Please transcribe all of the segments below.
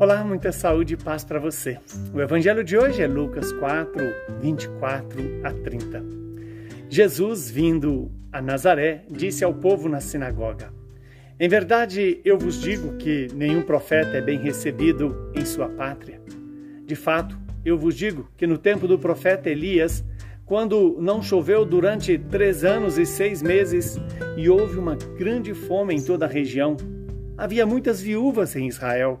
Olá, muita saúde e paz para você. O evangelho de hoje é Lucas 4, 24 a 30. Jesus, vindo a Nazaré, disse ao povo na sinagoga: Em verdade, eu vos digo que nenhum profeta é bem recebido em sua pátria. De fato, eu vos digo que no tempo do profeta Elias, quando não choveu durante três anos e seis meses e houve uma grande fome em toda a região, havia muitas viúvas em Israel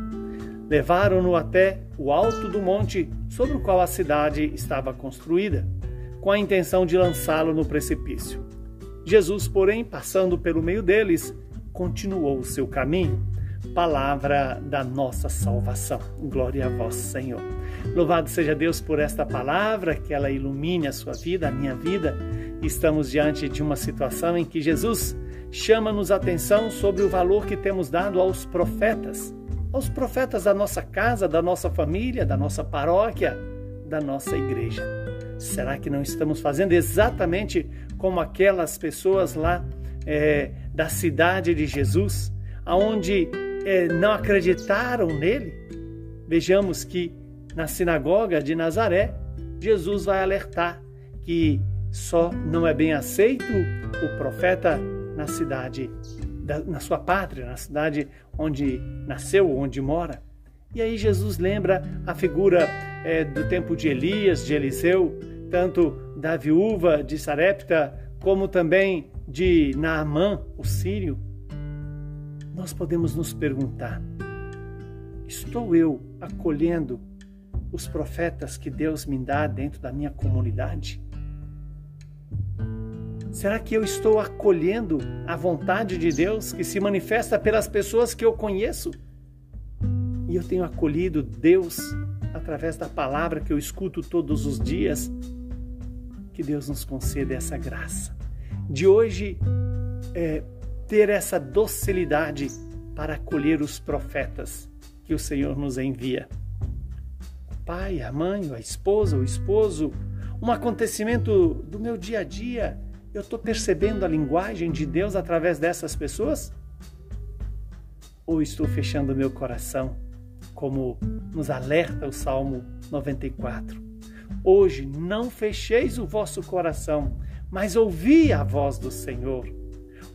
Levaram-no até o alto do monte sobre o qual a cidade estava construída, com a intenção de lançá-lo no precipício. Jesus, porém, passando pelo meio deles, continuou o seu caminho. Palavra da nossa salvação. Glória a vós, Senhor. Louvado seja Deus por esta palavra, que ela ilumine a sua vida, a minha vida. Estamos diante de uma situação em que Jesus chama-nos atenção sobre o valor que temos dado aos profetas aos profetas da nossa casa, da nossa família, da nossa paróquia, da nossa igreja. Será que não estamos fazendo exatamente como aquelas pessoas lá é, da cidade de Jesus, aonde é, não acreditaram nele? Vejamos que na sinagoga de Nazaré, Jesus vai alertar que só não é bem aceito o profeta na cidade da, na sua pátria, na cidade onde nasceu, onde mora. E aí Jesus lembra a figura é, do tempo de Elias, de Eliseu, tanto da viúva de Sarepta, como também de Naamã, o sírio. Nós podemos nos perguntar: estou eu acolhendo os profetas que Deus me dá dentro da minha comunidade? Será que eu estou acolhendo a vontade de Deus que se manifesta pelas pessoas que eu conheço? E eu tenho acolhido Deus através da palavra que eu escuto todos os dias. Que Deus nos conceda essa graça de hoje é, ter essa docilidade para acolher os profetas que o Senhor nos envia. O pai, a mãe, a esposa, o esposo, um acontecimento do meu dia a dia eu estou percebendo a linguagem de Deus através dessas pessoas? Ou estou fechando meu coração, como nos alerta o Salmo 94? Hoje não fecheis o vosso coração, mas ouvi a voz do Senhor,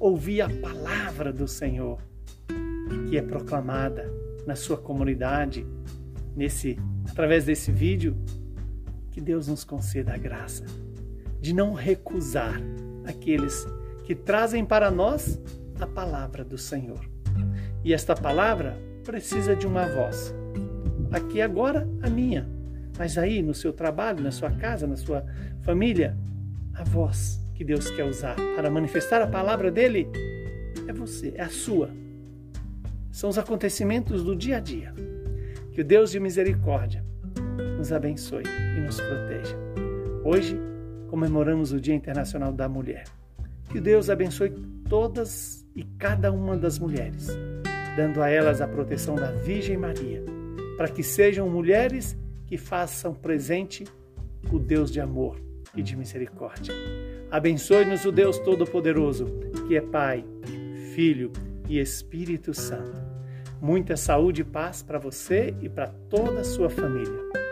ouvi a palavra do Senhor, que é proclamada na sua comunidade, nesse através desse vídeo. Que Deus nos conceda a graça de não recusar aqueles que trazem para nós a palavra do Senhor. E esta palavra precisa de uma voz. Aqui agora a minha, mas aí no seu trabalho, na sua casa, na sua família, a voz que Deus quer usar para manifestar a palavra dele é você, é a sua. São os acontecimentos do dia a dia. Que o Deus de misericórdia nos abençoe e nos proteja. Hoje comemoramos o Dia Internacional da Mulher. Que Deus abençoe todas e cada uma das mulheres, dando a elas a proteção da Virgem Maria, para que sejam mulheres que façam presente o Deus de amor e de misericórdia. Abençoe-nos o Deus Todo-Poderoso, que é Pai, Filho e Espírito Santo. Muita saúde e paz para você e para toda a sua família.